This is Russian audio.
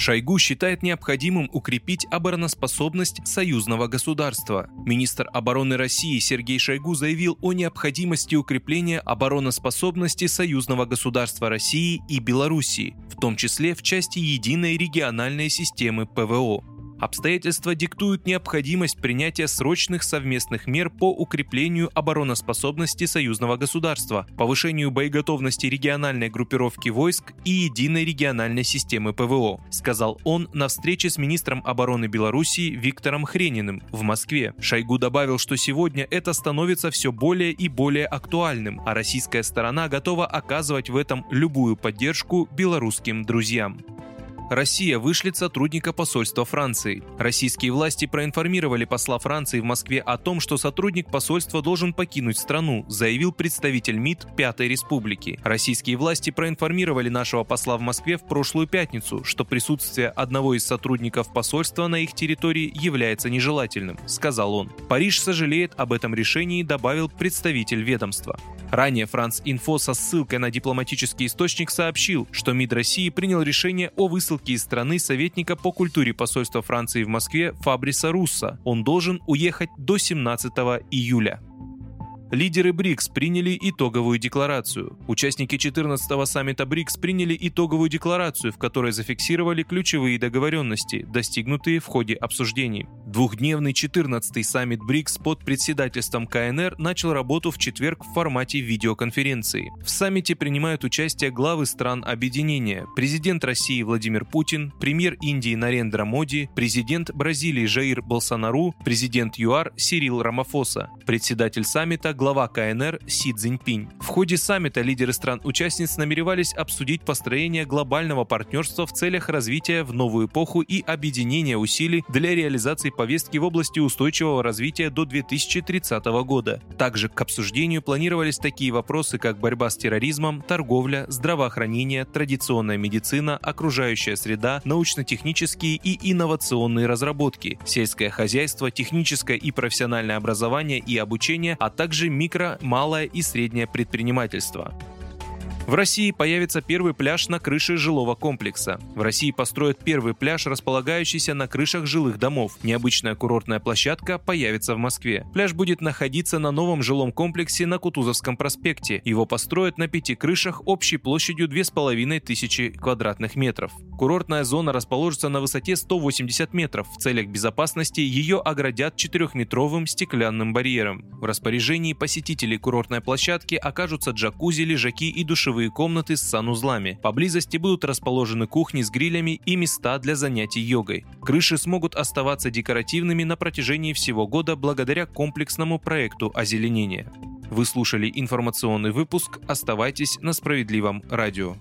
Шойгу считает необходимым укрепить обороноспособность союзного государства. Министр обороны России Сергей Шойгу заявил о необходимости укрепления обороноспособности союзного государства России и Белоруссии, в том числе в части единой региональной системы ПВО. Обстоятельства диктуют необходимость принятия срочных совместных мер по укреплению обороноспособности союзного государства, повышению боеготовности региональной группировки войск и единой региональной системы ПВО, сказал он на встрече с министром обороны Беларуси Виктором Хрениным в Москве. Шойгу добавил, что сегодня это становится все более и более актуальным, а российская сторона готова оказывать в этом любую поддержку белорусским друзьям. Россия вышлет сотрудника посольства Франции. Российские власти проинформировали посла Франции в Москве о том, что сотрудник посольства должен покинуть страну, заявил представитель МИД Пятой Республики. Российские власти проинформировали нашего посла в Москве в прошлую пятницу, что присутствие одного из сотрудников посольства на их территории является нежелательным, сказал он. Париж сожалеет об этом решении, добавил представитель ведомства. Ранее Франц Инфо со ссылкой на дипломатический источник сообщил, что МИД России принял решение о высылке из страны советника по культуре посольства Франции в Москве Фабриса Русса. Он должен уехать до 17 июля. Лидеры БРИКС приняли итоговую декларацию. Участники 14-го саммита БРИКС приняли итоговую декларацию, в которой зафиксировали ключевые договоренности, достигнутые в ходе обсуждений. Двухдневный 14-й саммит БРИКС под председательством КНР начал работу в четверг в формате видеоконференции. В саммите принимают участие главы стран объединения, президент России Владимир Путин, премьер Индии Нарендра Моди, президент Бразилии Жаир Болсонару, президент ЮАР Сирил Рамафоса, председатель саммита глава КНР Си Цзиньпинь. В ходе саммита лидеры стран-участниц намеревались обсудить построение глобального партнерства в целях развития в новую эпоху и объединения усилий для реализации повестки в области устойчивого развития до 2030 года. Также к обсуждению планировались такие вопросы, как борьба с терроризмом, торговля, здравоохранение, традиционная медицина, окружающая среда, научно-технические и инновационные разработки, сельское хозяйство, техническое и профессиональное образование и обучение, а также микро, малое и среднее предпринимательство. В России появится первый пляж на крыше жилого комплекса. В России построят первый пляж, располагающийся на крышах жилых домов. Необычная курортная площадка появится в Москве. Пляж будет находиться на новом жилом комплексе на Кутузовском проспекте. Его построят на пяти крышах общей площадью 2500 квадратных метров. Курортная зона расположится на высоте 180 метров. В целях безопасности ее оградят 4-метровым стеклянным барьером. В распоряжении посетителей курортной площадки окажутся джакузи, лежаки и душевые душевые комнаты с санузлами. Поблизости будут расположены кухни с грилями и места для занятий йогой. Крыши смогут оставаться декоративными на протяжении всего года благодаря комплексному проекту озеленения. Вы слушали информационный выпуск. Оставайтесь на справедливом радио.